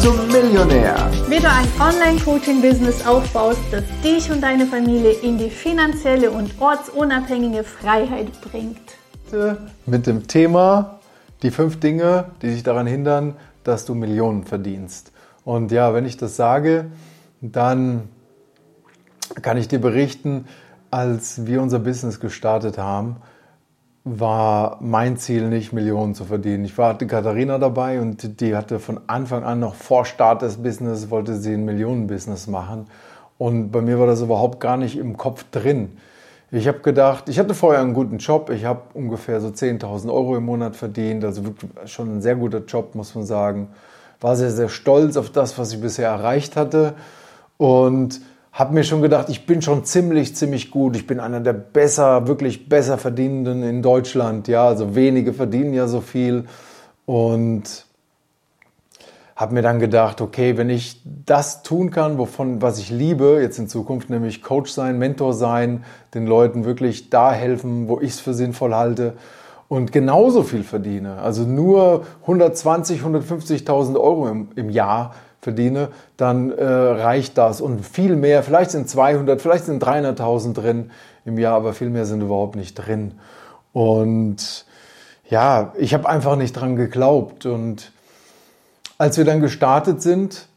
zum Millionär. Wie du ein Online-Coaching-Business aufbaust, das dich und deine Familie in die finanzielle und ortsunabhängige Freiheit bringt. Mit dem Thema die fünf Dinge, die dich daran hindern, dass du Millionen verdienst. Und ja, wenn ich das sage, dann kann ich dir berichten, als wir unser Business gestartet haben, war mein Ziel nicht, Millionen zu verdienen. Ich hatte Katharina dabei und die hatte von Anfang an noch vor Start des Business, wollte sie ein Millionen-Business machen. Und bei mir war das überhaupt gar nicht im Kopf drin. Ich habe gedacht, ich hatte vorher einen guten Job. Ich habe ungefähr so 10.000 Euro im Monat verdient. Also wirklich schon ein sehr guter Job, muss man sagen. War sehr, sehr stolz auf das, was ich bisher erreicht hatte. Und habe mir schon gedacht, ich bin schon ziemlich, ziemlich gut. Ich bin einer der besser, wirklich besser Verdienenden in Deutschland. Ja, also wenige verdienen ja so viel. Und habe mir dann gedacht, okay, wenn ich das tun kann, wovon, was ich liebe, jetzt in Zukunft, nämlich Coach sein, Mentor sein, den Leuten wirklich da helfen, wo ich es für sinnvoll halte und genauso viel verdiene, also nur 120, 150.000 Euro im, im Jahr, verdiene, dann äh, reicht das. Und viel mehr, vielleicht sind 200, vielleicht sind 300.000 drin im Jahr, aber viel mehr sind überhaupt nicht drin. Und ja, ich habe einfach nicht dran geglaubt. Und als wir dann gestartet sind,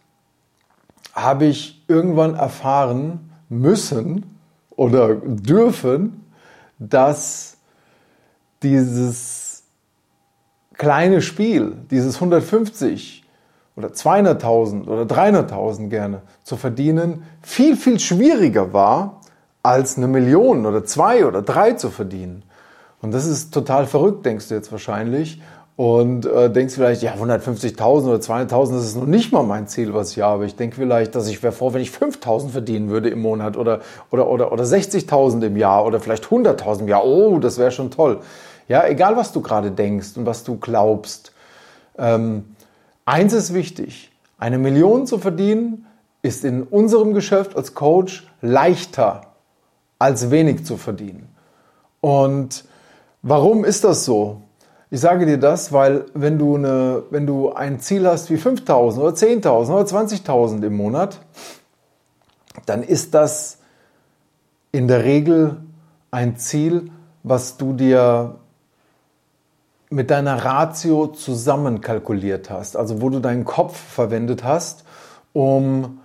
habe ich irgendwann erfahren müssen oder dürfen, dass dieses kleine Spiel, dieses 150 oder 200.000 oder 300.000 gerne zu verdienen, viel, viel schwieriger war, als eine Million oder zwei oder drei zu verdienen. Und das ist total verrückt, denkst du jetzt wahrscheinlich. Und äh, denkst vielleicht, ja, 150.000 oder 200.000, das ist noch nicht mal mein Ziel, was ich habe. Ich denke vielleicht, dass ich wäre froh, wenn ich 5.000 verdienen würde im Monat oder, oder, oder, oder 60.000 im Jahr oder vielleicht 100.000 im Jahr. Oh, das wäre schon toll. Ja, egal was du gerade denkst und was du glaubst. Ähm, Eins ist wichtig, eine Million zu verdienen ist in unserem Geschäft als Coach leichter als wenig zu verdienen. Und warum ist das so? Ich sage dir das, weil wenn du, eine, wenn du ein Ziel hast wie 5.000 oder 10.000 oder 20.000 im Monat, dann ist das in der Regel ein Ziel, was du dir mit deiner Ratio zusammenkalkuliert hast, also wo du deinen Kopf verwendet hast, um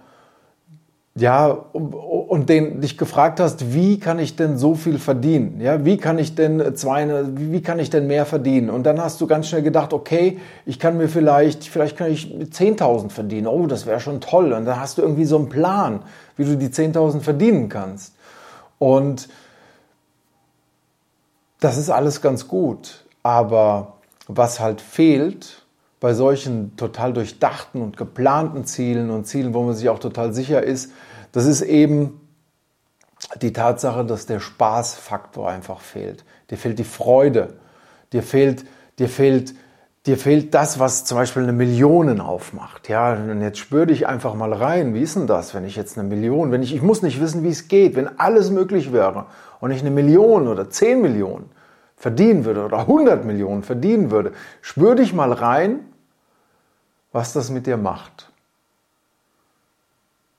ja, und den dich gefragt hast, wie kann ich denn so viel verdienen? Ja, wie kann ich denn zwei, wie kann ich denn mehr verdienen? Und dann hast du ganz schnell gedacht, okay, ich kann mir vielleicht, vielleicht kann ich 10.000 verdienen. Oh, das wäre schon toll. Und dann hast du irgendwie so einen Plan, wie du die 10.000 verdienen kannst. Und das ist alles ganz gut. Aber was halt fehlt bei solchen total durchdachten und geplanten Zielen und Zielen, wo man sich auch total sicher ist, das ist eben die Tatsache, dass der Spaßfaktor einfach fehlt. Dir fehlt die Freude. Dir fehlt, dir fehlt, dir fehlt das, was zum Beispiel eine Million aufmacht. Ja, und jetzt spür dich einfach mal rein. Wie ist denn das, wenn ich jetzt eine Million, wenn ich, ich muss nicht wissen, wie es geht, wenn alles möglich wäre und ich eine Million oder zehn Millionen verdienen würde oder 100 Millionen verdienen würde, spür dich mal rein, was das mit dir macht.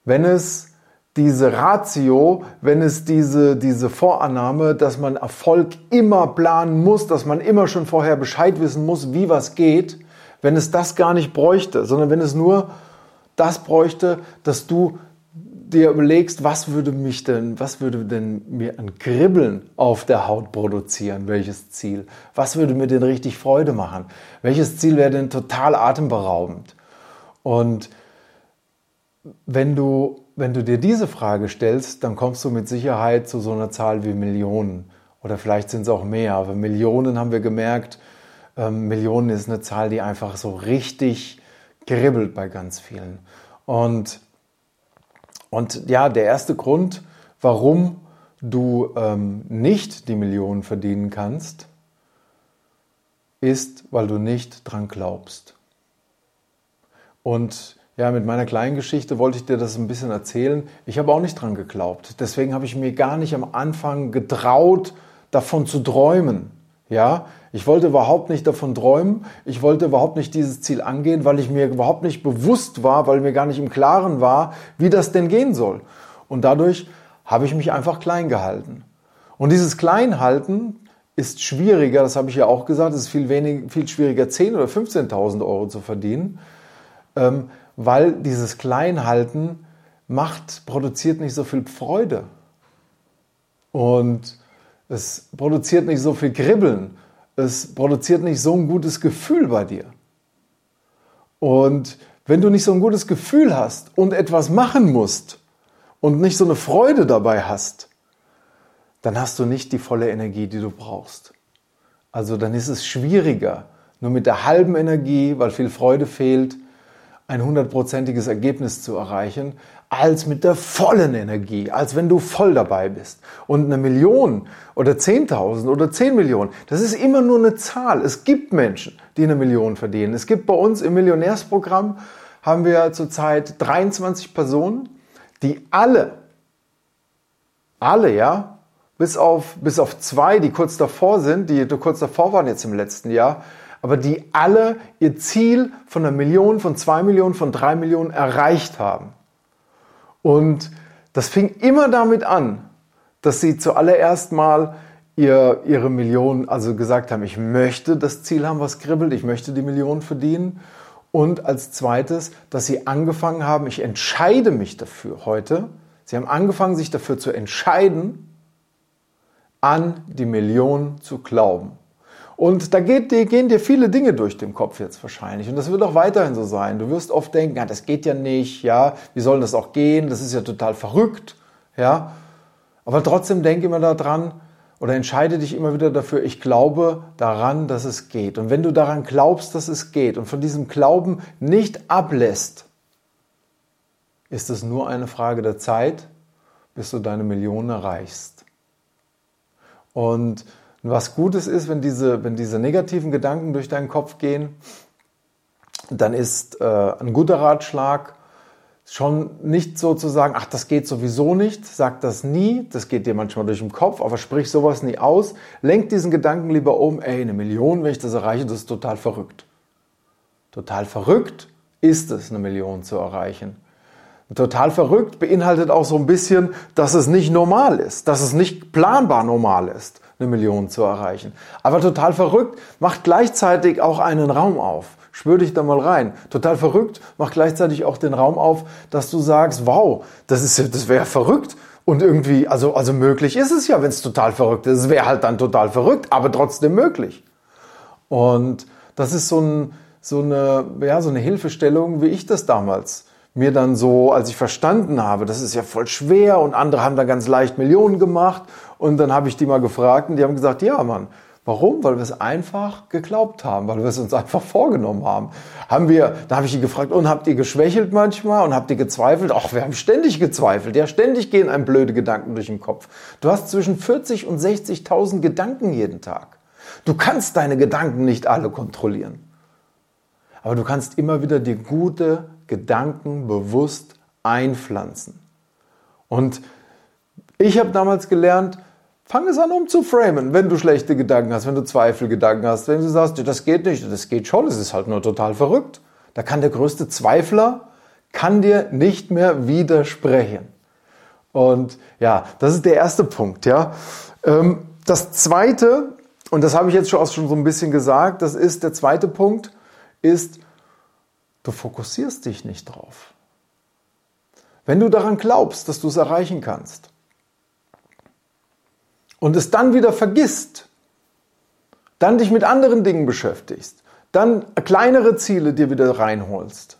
Wenn es diese Ratio, wenn es diese, diese Vorannahme, dass man Erfolg immer planen muss, dass man immer schon vorher Bescheid wissen muss, wie was geht, wenn es das gar nicht bräuchte, sondern wenn es nur das bräuchte, dass du dir überlegst, was würde mich denn, was würde denn mir ein Kribbeln auf der Haut produzieren, welches Ziel? Was würde mir denn richtig Freude machen? Welches Ziel wäre denn total atemberaubend? Und wenn du, wenn du dir diese Frage stellst, dann kommst du mit Sicherheit zu so einer Zahl wie Millionen. Oder vielleicht sind es auch mehr, aber Millionen haben wir gemerkt, ähm, Millionen ist eine Zahl, die einfach so richtig kribbelt bei ganz vielen. Und und ja, der erste Grund, warum du ähm, nicht die Millionen verdienen kannst, ist, weil du nicht dran glaubst. Und ja, mit meiner kleinen Geschichte wollte ich dir das ein bisschen erzählen. Ich habe auch nicht dran geglaubt. Deswegen habe ich mir gar nicht am Anfang getraut, davon zu träumen. Ja, ich wollte überhaupt nicht davon träumen. Ich wollte überhaupt nicht dieses Ziel angehen, weil ich mir überhaupt nicht bewusst war, weil mir gar nicht im Klaren war, wie das denn gehen soll. Und dadurch habe ich mich einfach klein gehalten. Und dieses Kleinhalten ist schwieriger, das habe ich ja auch gesagt, es ist viel, wenig, viel schwieriger, 10.000 oder 15.000 Euro zu verdienen, ähm, weil dieses Kleinhalten macht, produziert nicht so viel Freude. Und es produziert nicht so viel Kribbeln. Es produziert nicht so ein gutes Gefühl bei dir. Und wenn du nicht so ein gutes Gefühl hast und etwas machen musst und nicht so eine Freude dabei hast, dann hast du nicht die volle Energie, die du brauchst. Also dann ist es schwieriger, nur mit der halben Energie, weil viel Freude fehlt, ein hundertprozentiges Ergebnis zu erreichen, als mit der vollen Energie, als wenn du voll dabei bist. Und eine Million oder 10.000 oder 10 Millionen, das ist immer nur eine Zahl. Es gibt Menschen, die eine Million verdienen. Es gibt bei uns im Millionärsprogramm, haben wir zurzeit 23 Personen, die alle, alle, ja, bis auf, bis auf zwei, die kurz davor sind, die kurz davor waren jetzt im letzten Jahr, aber die alle ihr Ziel von einer Million, von zwei Millionen, von drei Millionen erreicht haben. Und das fing immer damit an, dass sie zuallererst mal ihr, ihre Million, also gesagt haben, ich möchte das Ziel haben, was kribbelt, ich möchte die Million verdienen. Und als zweites, dass sie angefangen haben, ich entscheide mich dafür heute. Sie haben angefangen, sich dafür zu entscheiden, an die Million zu glauben. Und da geht, gehen dir viele Dinge durch den Kopf jetzt wahrscheinlich. Und das wird auch weiterhin so sein. Du wirst oft denken, ja, das geht ja nicht, ja, wie soll das auch gehen? Das ist ja total verrückt, ja. Aber trotzdem denk immer daran oder entscheide dich immer wieder dafür, ich glaube daran, dass es geht. Und wenn du daran glaubst, dass es geht und von diesem Glauben nicht ablässt, ist es nur eine Frage der Zeit, bis du deine Millionen erreichst. Und und was Gutes ist, wenn diese, wenn diese negativen Gedanken durch deinen Kopf gehen, dann ist äh, ein guter Ratschlag schon nicht so zu sagen, ach, das geht sowieso nicht, sag das nie, das geht dir manchmal durch den Kopf, aber sprich sowas nie aus. Lenk diesen Gedanken lieber um, ey, eine Million, wenn ich das erreiche, das ist total verrückt. Total verrückt ist es, eine Million zu erreichen. Total verrückt beinhaltet auch so ein bisschen, dass es nicht normal ist, dass es nicht planbar normal ist eine Million zu erreichen. Aber total verrückt macht gleichzeitig auch einen Raum auf. Spür dich da mal rein. Total verrückt macht gleichzeitig auch den Raum auf, dass du sagst, wow, das ist, das wäre verrückt. Und irgendwie, also, also möglich ist es ja, wenn es total verrückt ist. Es wäre halt dann total verrückt, aber trotzdem möglich. Und das ist so, ein, so, eine, ja, so eine Hilfestellung, wie ich das damals mir dann so, als ich verstanden habe, das ist ja voll schwer und andere haben da ganz leicht Millionen gemacht und dann habe ich die mal gefragt und die haben gesagt, ja Mann, Warum? Weil wir es einfach geglaubt haben, weil wir es uns einfach vorgenommen haben. Haben wir, da habe ich die gefragt, und habt ihr geschwächelt manchmal und habt ihr gezweifelt? Ach, wir haben ständig gezweifelt. Ja, ständig gehen einem blöde Gedanken durch den Kopf. Du hast zwischen 40 und 60.000 Gedanken jeden Tag. Du kannst deine Gedanken nicht alle kontrollieren. Aber du kannst immer wieder die gute Gedanken bewusst einpflanzen. Und ich habe damals gelernt, fang es an umzuframen, wenn du schlechte Gedanken hast, wenn du Zweifelgedanken hast, wenn du sagst, das geht nicht, das geht schon, es ist halt nur total verrückt. Da kann der größte Zweifler, kann dir nicht mehr widersprechen. Und ja, das ist der erste Punkt. Ja. Ähm, das zweite, und das habe ich jetzt schon so ein bisschen gesagt, das ist der zweite Punkt, ist, Du fokussierst dich nicht drauf. Wenn du daran glaubst, dass du es erreichen kannst und es dann wieder vergisst, dann dich mit anderen Dingen beschäftigst, dann kleinere Ziele dir wieder reinholst,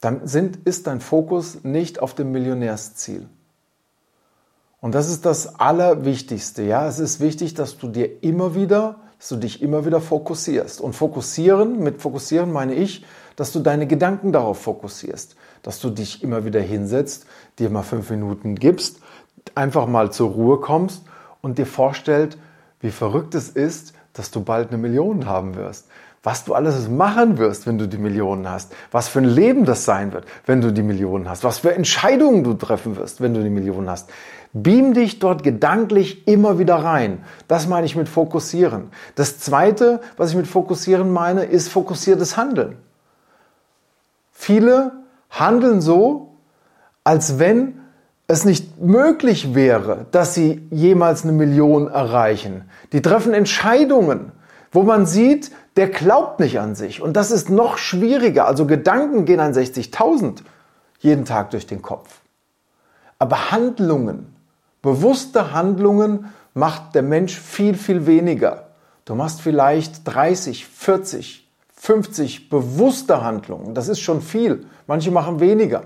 dann sind, ist dein Fokus nicht auf dem Millionärsziel. Und das ist das Allerwichtigste. Ja, es ist wichtig, dass du dir immer wieder dass du dich immer wieder fokussierst. Und fokussieren, mit fokussieren meine ich, dass du deine Gedanken darauf fokussierst, dass du dich immer wieder hinsetzt, dir mal fünf Minuten gibst, einfach mal zur Ruhe kommst und dir vorstellt, wie verrückt es ist, dass du bald eine Million haben wirst. Was du alles machen wirst, wenn du die Millionen hast, was für ein Leben das sein wird, wenn du die Millionen hast, was für Entscheidungen du treffen wirst, wenn du die Millionen hast. Beam dich dort gedanklich immer wieder rein. Das meine ich mit fokussieren. Das zweite, was ich mit fokussieren meine, ist fokussiertes Handeln. Viele handeln so, als wenn es nicht möglich wäre, dass sie jemals eine Million erreichen. Die treffen Entscheidungen, wo man sieht, der glaubt nicht an sich. Und das ist noch schwieriger. Also Gedanken gehen an 60.000 jeden Tag durch den Kopf. Aber Handlungen, bewusste Handlungen macht der Mensch viel, viel weniger. Du machst vielleicht 30, 40, 50 bewusste Handlungen. Das ist schon viel. Manche machen weniger.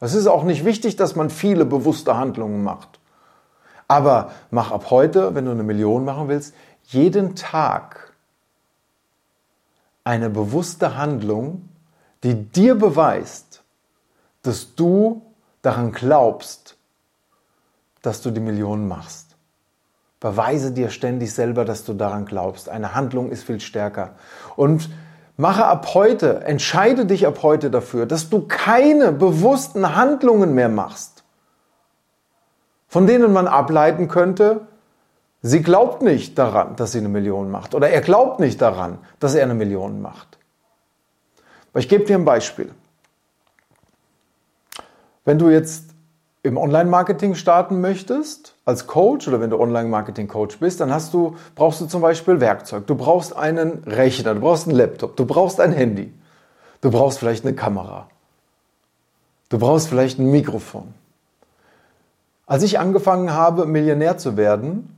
Es ist auch nicht wichtig, dass man viele bewusste Handlungen macht. Aber mach ab heute, wenn du eine Million machen willst, jeden Tag eine bewusste Handlung, die dir beweist, dass du daran glaubst, dass du die Millionen machst. Beweise dir ständig selber, dass du daran glaubst. Eine Handlung ist viel stärker. Und mache ab heute, entscheide dich ab heute dafür, dass du keine bewussten Handlungen mehr machst, von denen man ableiten könnte, Sie glaubt nicht daran, dass sie eine Million macht. Oder er glaubt nicht daran, dass er eine Million macht. Aber ich gebe dir ein Beispiel. Wenn du jetzt im Online-Marketing starten möchtest, als Coach oder wenn du Online-Marketing-Coach bist, dann hast du, brauchst du zum Beispiel Werkzeug. Du brauchst einen Rechner, du brauchst einen Laptop, du brauchst ein Handy, du brauchst vielleicht eine Kamera, du brauchst vielleicht ein Mikrofon. Als ich angefangen habe, Millionär zu werden,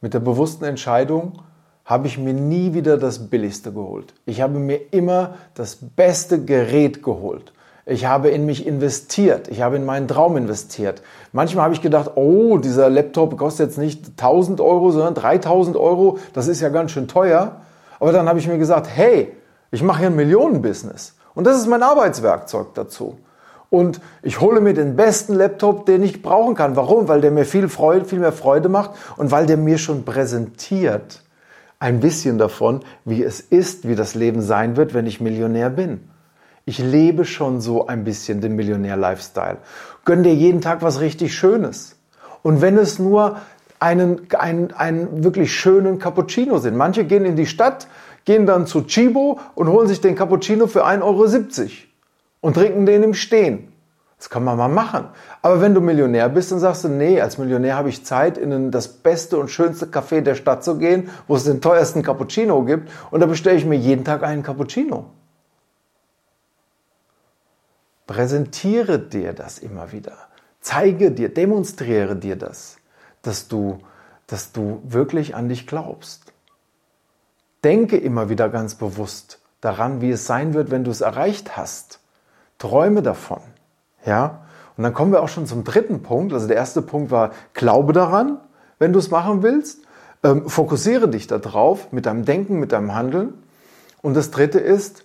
mit der bewussten Entscheidung habe ich mir nie wieder das Billigste geholt. Ich habe mir immer das beste Gerät geholt. Ich habe in mich investiert. Ich habe in meinen Traum investiert. Manchmal habe ich gedacht, oh, dieser Laptop kostet jetzt nicht 1000 Euro, sondern 3000 Euro. Das ist ja ganz schön teuer. Aber dann habe ich mir gesagt, hey, ich mache hier ein Millionenbusiness. Und das ist mein Arbeitswerkzeug dazu und ich hole mir den besten Laptop, den ich brauchen kann. Warum? Weil der mir viel Freude, viel mehr Freude macht und weil der mir schon präsentiert ein bisschen davon, wie es ist, wie das Leben sein wird, wenn ich Millionär bin. Ich lebe schon so ein bisschen den Millionär-Lifestyle. Gönn dir jeden Tag was richtig Schönes. Und wenn es nur einen, einen, einen wirklich schönen Cappuccino sind. Manche gehen in die Stadt, gehen dann zu Chibo und holen sich den Cappuccino für 1,70 Euro und trinken den im Stehen. Das kann man mal machen. Aber wenn du Millionär bist, dann sagst du, nee, als Millionär habe ich Zeit, in das beste und schönste Café der Stadt zu gehen, wo es den teuersten Cappuccino gibt. Und da bestelle ich mir jeden Tag einen Cappuccino. Präsentiere dir das immer wieder. Zeige dir, demonstriere dir das, dass du, dass du wirklich an dich glaubst. Denke immer wieder ganz bewusst daran, wie es sein wird, wenn du es erreicht hast. Träume davon. Ja? Und dann kommen wir auch schon zum dritten Punkt. Also der erste Punkt war, glaube daran, wenn du es machen willst. Ähm, fokussiere dich darauf mit deinem Denken, mit deinem Handeln. Und das dritte ist,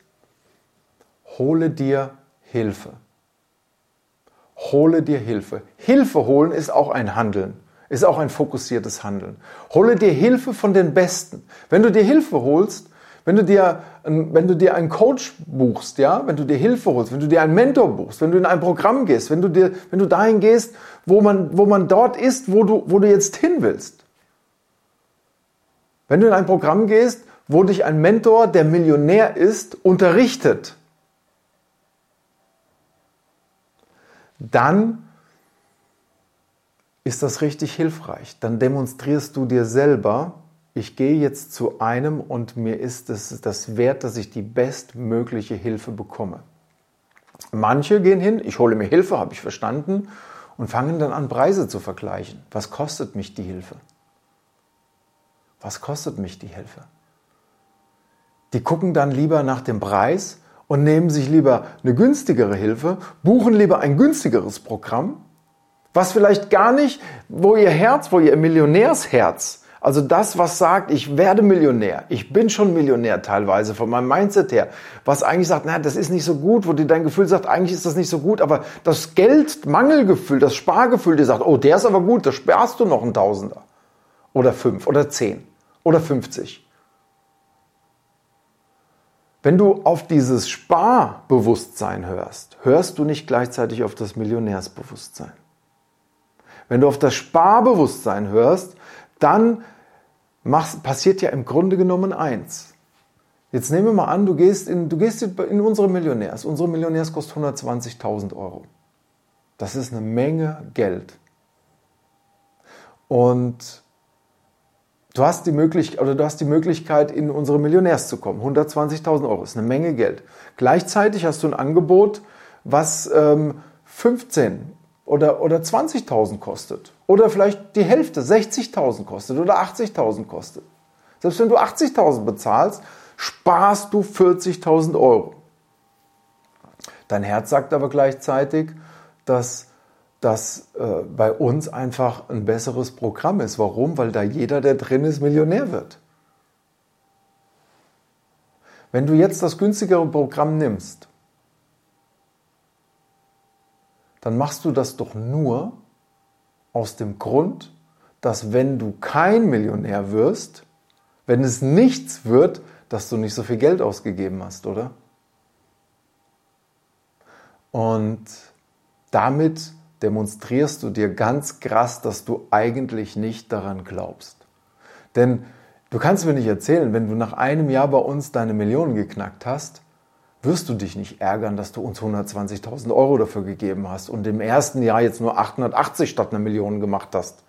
hole dir Hilfe. Hole dir Hilfe. Hilfe holen ist auch ein Handeln, ist auch ein fokussiertes Handeln. Hole dir Hilfe von den Besten. Wenn du dir Hilfe holst, wenn du dir, wenn du dir einen Coach buchst, ja, wenn du dir Hilfe holst, wenn du dir einen Mentor buchst, wenn du in ein Programm gehst, wenn du dir, wenn du dahin gehst, wo man, wo man dort ist, wo du, wo du jetzt hin willst. Wenn du in ein Programm gehst, wo dich ein Mentor, der Millionär ist, unterrichtet, dann ist das richtig hilfreich. Dann demonstrierst du dir selber, ich gehe jetzt zu einem und mir ist es das wert, dass ich die bestmögliche Hilfe bekomme. Manche gehen hin, ich hole mir Hilfe, habe ich verstanden, und fangen dann an, Preise zu vergleichen. Was kostet mich die Hilfe? Was kostet mich die Hilfe? Die gucken dann lieber nach dem Preis und nehmen sich lieber eine günstigere Hilfe, buchen lieber ein günstigeres Programm, was vielleicht gar nicht, wo ihr Herz, wo ihr Millionärsherz also das, was sagt, ich werde Millionär, ich bin schon Millionär teilweise von meinem Mindset her, was eigentlich sagt, na, das ist nicht so gut, wo dir dein Gefühl sagt, eigentlich ist das nicht so gut, aber das Geldmangelgefühl, das Spargefühl dir sagt, oh, der ist aber gut, da sparst du noch einen Tausender oder fünf oder zehn oder fünfzig. Wenn du auf dieses Sparbewusstsein hörst, hörst du nicht gleichzeitig auf das Millionärsbewusstsein. Wenn du auf das Sparbewusstsein hörst, dann passiert ja im Grunde genommen eins. Jetzt nehmen wir mal an, du gehst in, du gehst in unsere Millionärs. Unsere Millionärs kostet 120.000 Euro. Das ist eine Menge Geld. Und Du hast die Möglichkeit, oder du hast die Möglichkeit, in unsere Millionärs zu kommen. 120.000 Euro ist eine Menge Geld. Gleichzeitig hast du ein Angebot, was ähm, 15 oder, oder 20.000 kostet. Oder vielleicht die Hälfte, 60.000 kostet oder 80.000 kostet. Selbst wenn du 80.000 bezahlst, sparst du 40.000 Euro. Dein Herz sagt aber gleichzeitig, dass das äh, bei uns einfach ein besseres Programm ist. Warum? Weil da jeder, der drin ist, Millionär wird. Wenn du jetzt das günstigere Programm nimmst, dann machst du das doch nur aus dem Grund, dass wenn du kein Millionär wirst, wenn es nichts wird, dass du nicht so viel Geld ausgegeben hast, oder? Und damit demonstrierst du dir ganz krass, dass du eigentlich nicht daran glaubst. Denn du kannst mir nicht erzählen, wenn du nach einem Jahr bei uns deine Millionen geknackt hast, wirst du dich nicht ärgern, dass du uns 120.000 Euro dafür gegeben hast und im ersten Jahr jetzt nur 880 statt einer Million gemacht hast.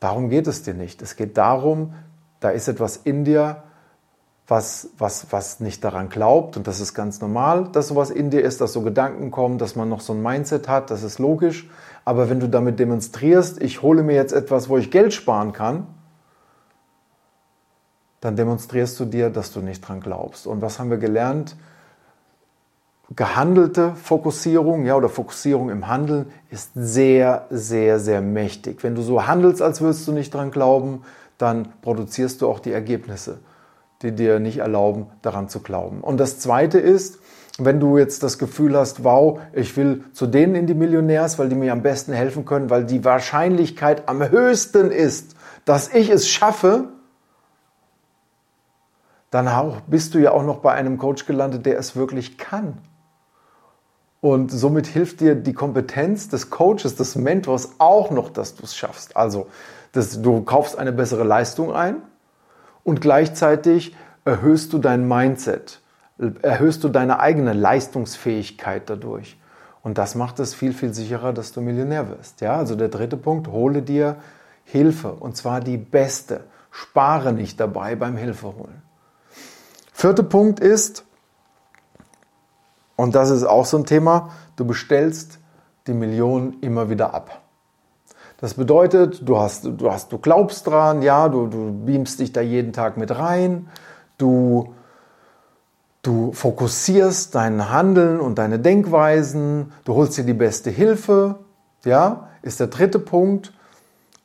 Darum geht es dir nicht. Es geht darum, da ist etwas in dir, was, was, was nicht daran glaubt. Und das ist ganz normal, dass sowas in dir ist, dass so Gedanken kommen, dass man noch so ein Mindset hat, das ist logisch. Aber wenn du damit demonstrierst, ich hole mir jetzt etwas, wo ich Geld sparen kann, dann demonstrierst du dir, dass du nicht dran glaubst. Und was haben wir gelernt? Gehandelte Fokussierung, ja, oder Fokussierung im Handeln ist sehr, sehr, sehr mächtig. Wenn du so handelst, als würdest du nicht dran glauben, dann produzierst du auch die Ergebnisse die dir nicht erlauben, daran zu glauben. Und das Zweite ist, wenn du jetzt das Gefühl hast, wow, ich will zu denen in die Millionärs, weil die mir am besten helfen können, weil die Wahrscheinlichkeit am höchsten ist, dass ich es schaffe, dann bist du ja auch noch bei einem Coach gelandet, der es wirklich kann. Und somit hilft dir die Kompetenz des Coaches, des Mentors auch noch, dass du es schaffst. Also, dass du kaufst eine bessere Leistung ein, und gleichzeitig erhöhst du dein Mindset, erhöhst du deine eigene Leistungsfähigkeit dadurch. Und das macht es viel, viel sicherer, dass du Millionär wirst. Ja, also der dritte Punkt, hole dir Hilfe und zwar die beste. Spare nicht dabei beim Hilfeholen. Vierter Punkt ist, und das ist auch so ein Thema, du bestellst die Millionen immer wieder ab. Das bedeutet, du, hast, du, hast, du glaubst dran, ja, du, du beamst dich da jeden Tag mit rein, du, du fokussierst dein Handeln und deine Denkweisen, du holst dir die beste Hilfe, ja, ist der dritte Punkt.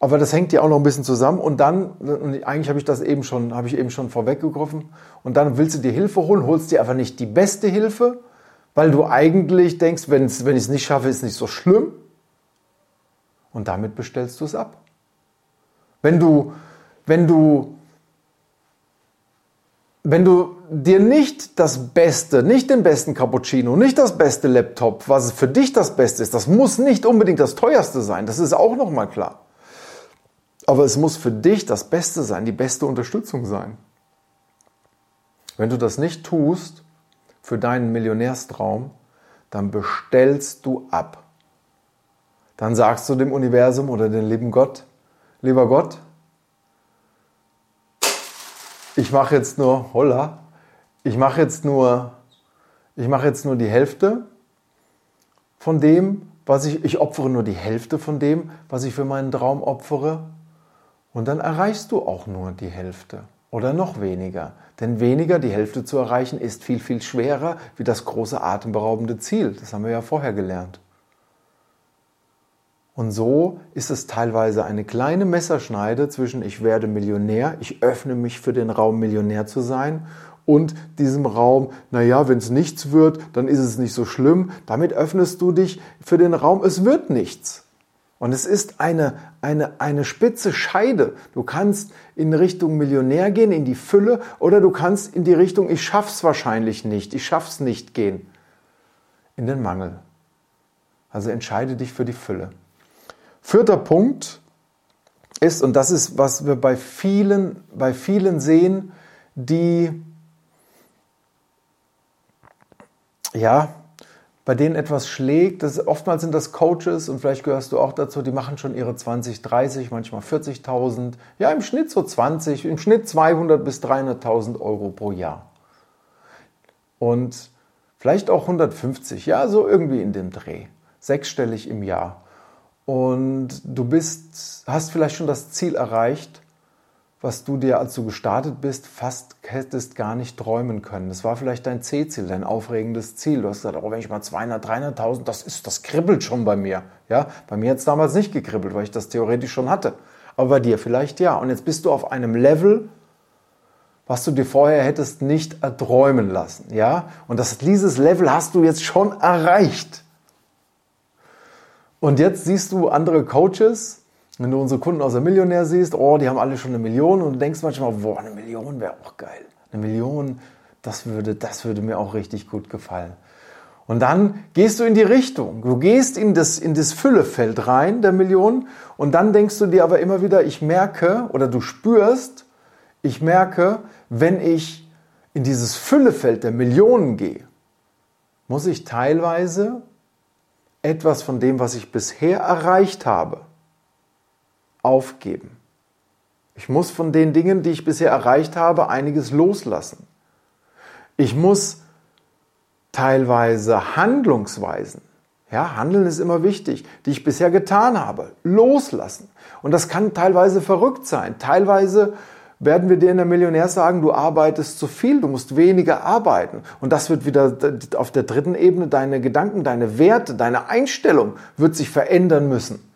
Aber das hängt ja auch noch ein bisschen zusammen und dann, und eigentlich habe ich das eben schon, habe ich eben schon vorweggegriffen, und dann willst du dir Hilfe holen, holst dir einfach nicht die beste Hilfe, weil du eigentlich denkst, wenn, wenn ich es nicht schaffe, ist es nicht so schlimm und damit bestellst du es ab. Wenn du, wenn du, wenn du dir nicht das Beste, nicht den besten Cappuccino, nicht das beste Laptop, was für dich das Beste ist, das muss nicht unbedingt das teuerste sein, das ist auch nochmal klar. Aber es muss für dich das Beste sein, die beste Unterstützung sein. Wenn du das nicht tust für deinen Millionärstraum, dann bestellst du ab dann sagst du dem Universum oder dem lieben Gott, lieber Gott, ich mache jetzt nur, holla, ich mache jetzt nur, ich mache jetzt nur die Hälfte von dem, was ich, ich opfere nur die Hälfte von dem, was ich für meinen Traum opfere. Und dann erreichst du auch nur die Hälfte oder noch weniger. Denn weniger, die Hälfte zu erreichen, ist viel, viel schwerer wie das große atemberaubende Ziel. Das haben wir ja vorher gelernt. Und so ist es teilweise eine kleine Messerschneide zwischen ich werde Millionär, ich öffne mich für den Raum Millionär zu sein und diesem Raum, naja, wenn es nichts wird, dann ist es nicht so schlimm. Damit öffnest du dich für den Raum, es wird nichts. Und es ist eine, eine, eine spitze Scheide. Du kannst in Richtung Millionär gehen, in die Fülle, oder du kannst in die Richtung, ich schaff's wahrscheinlich nicht, ich schaff's nicht gehen, in den Mangel. Also entscheide dich für die Fülle. Vierter Punkt ist, und das ist, was wir bei vielen, bei vielen sehen, die, ja, bei denen etwas schlägt. Das, oftmals sind das Coaches und vielleicht gehörst du auch dazu, die machen schon ihre 20, 30, manchmal 40.000, ja im Schnitt so 20, im Schnitt 200 bis 300.000 Euro pro Jahr. Und vielleicht auch 150, ja, so irgendwie in dem Dreh, sechsstellig im Jahr. Und du bist, hast vielleicht schon das Ziel erreicht, was du dir, als du gestartet bist, fast hättest gar nicht träumen können. Das war vielleicht dein C-Ziel, dein aufregendes Ziel. Du hast gesagt, oh, wenn ich mal 200, 300.000, das ist, das kribbelt schon bei mir. Ja, bei mir hat es damals nicht gekribbelt, weil ich das theoretisch schon hatte. Aber bei dir vielleicht ja. Und jetzt bist du auf einem Level, was du dir vorher hättest nicht erträumen lassen. Ja, und das, dieses Level hast du jetzt schon erreicht. Und jetzt siehst du andere Coaches, wenn du unsere Kunden aus der Millionär siehst, oh, die haben alle schon eine Million und du denkst manchmal, boah, eine Million wäre auch geil. Eine Million, das würde, das würde mir auch richtig gut gefallen. Und dann gehst du in die Richtung. Du gehst in das, in das Füllefeld rein der Million und dann denkst du dir aber immer wieder, ich merke oder du spürst, ich merke, wenn ich in dieses Füllefeld der Millionen gehe, muss ich teilweise etwas von dem, was ich bisher erreicht habe, aufgeben. Ich muss von den Dingen, die ich bisher erreicht habe, einiges loslassen. Ich muss teilweise Handlungsweisen, ja, Handeln ist immer wichtig, die ich bisher getan habe, loslassen. Und das kann teilweise verrückt sein. Teilweise werden wir dir in der Millionär sagen, du arbeitest zu viel, du musst weniger arbeiten. Und das wird wieder auf der dritten Ebene, deine Gedanken, deine Werte, deine Einstellung wird sich verändern müssen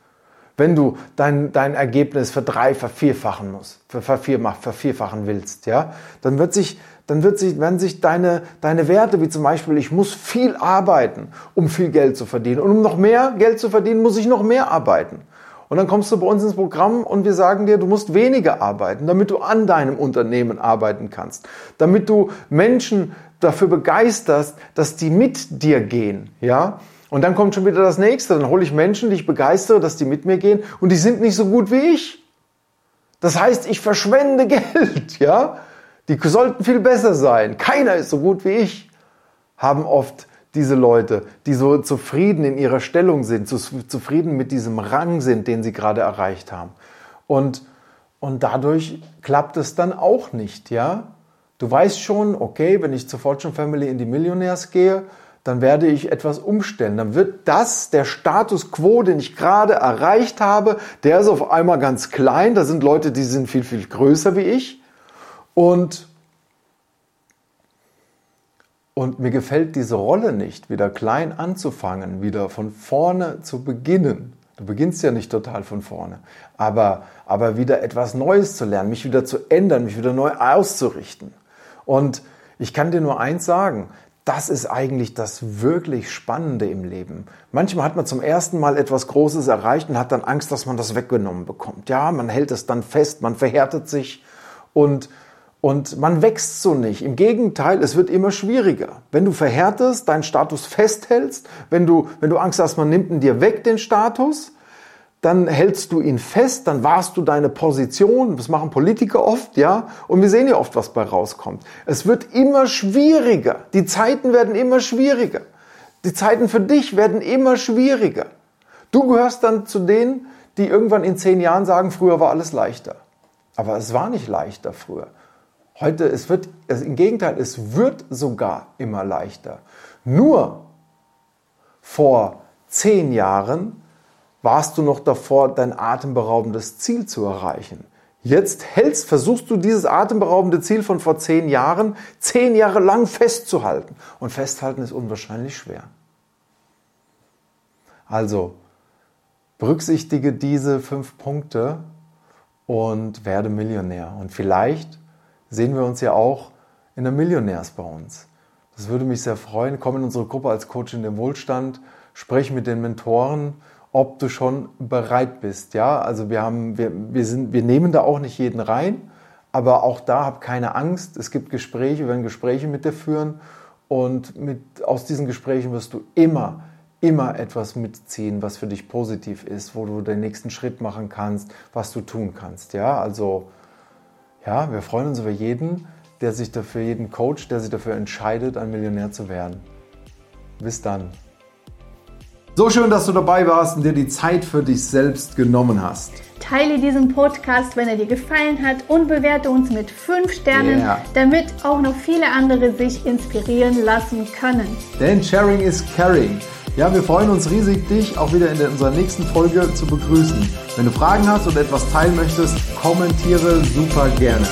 wenn du dein, dein Ergebnis verdrei, vervierfachen musst, vervierfachen willst, ja, dann wird sich, dann wird sich, werden sich deine, deine Werte, wie zum Beispiel, ich muss viel arbeiten, um viel Geld zu verdienen. Und um noch mehr Geld zu verdienen, muss ich noch mehr arbeiten. Und dann kommst du bei uns ins Programm und wir sagen dir, du musst weniger arbeiten, damit du an deinem Unternehmen arbeiten kannst, damit du Menschen dafür begeisterst, dass die mit dir gehen, ja. Und dann kommt schon wieder das nächste. Dann hole ich Menschen, die ich begeistere, dass die mit mir gehen und die sind nicht so gut wie ich. Das heißt, ich verschwende Geld, ja? Die sollten viel besser sein. Keiner ist so gut wie ich. Haben oft diese Leute, die so zufrieden in ihrer Stellung sind, so zufrieden mit diesem Rang sind, den sie gerade erreicht haben. Und, und dadurch klappt es dann auch nicht, ja? Du weißt schon, okay, wenn ich zur Fortune Family in die Millionärs gehe, dann werde ich etwas umstellen. Dann wird das, der Status quo, den ich gerade erreicht habe, der ist auf einmal ganz klein. Da sind Leute, die sind viel, viel größer wie ich. Und, und mir gefällt diese Rolle nicht, wieder klein anzufangen, wieder von vorne zu beginnen. Du beginnst ja nicht total von vorne, aber, aber wieder etwas Neues zu lernen, mich wieder zu ändern, mich wieder neu auszurichten. Und ich kann dir nur eins sagen, das ist eigentlich das wirklich Spannende im Leben. Manchmal hat man zum ersten Mal etwas Großes erreicht und hat dann Angst, dass man das weggenommen bekommt. Ja, man hält es dann fest, man verhärtet sich und, und man wächst so nicht. Im Gegenteil, es wird immer schwieriger. Wenn du verhärtest, deinen Status festhältst, wenn du, wenn du Angst hast, man nimmt ihn dir weg, den Status, dann hältst du ihn fest, dann wahrst du deine Position. Das machen Politiker oft, ja. Und wir sehen ja oft, was bei rauskommt. Es wird immer schwieriger. Die Zeiten werden immer schwieriger. Die Zeiten für dich werden immer schwieriger. Du gehörst dann zu denen, die irgendwann in zehn Jahren sagen, früher war alles leichter. Aber es war nicht leichter früher. Heute, es wird, im Gegenteil, es wird sogar immer leichter. Nur vor zehn Jahren warst du noch davor, dein atemberaubendes Ziel zu erreichen. Jetzt hältst, versuchst du dieses atemberaubende Ziel von vor zehn Jahren zehn Jahre lang festzuhalten. Und festhalten ist unwahrscheinlich schwer. Also, berücksichtige diese fünf Punkte und werde Millionär. Und vielleicht sehen wir uns ja auch in der Millionärs bei uns. Das würde mich sehr freuen. Komm in unsere Gruppe als Coach in den Wohlstand, sprech mit den Mentoren ob du schon bereit bist. Ja, also wir haben, wir, wir sind, wir nehmen da auch nicht jeden rein, aber auch da hab keine Angst. Es gibt Gespräche, wir werden Gespräche mit dir führen und mit, aus diesen Gesprächen wirst du immer, immer etwas mitziehen, was für dich positiv ist, wo du den nächsten Schritt machen kannst, was du tun kannst. Ja, also, ja, wir freuen uns über jeden, der sich dafür, jeden Coach, der sich dafür entscheidet, ein Millionär zu werden. Bis dann. So schön, dass du dabei warst und dir die Zeit für dich selbst genommen hast. Teile diesen Podcast, wenn er dir gefallen hat und bewerte uns mit 5 Sternen, yeah. damit auch noch viele andere sich inspirieren lassen können. Denn Sharing is Caring. Ja, wir freuen uns riesig, dich auch wieder in unserer nächsten Folge zu begrüßen. Wenn du Fragen hast oder etwas teilen möchtest, kommentiere super gerne.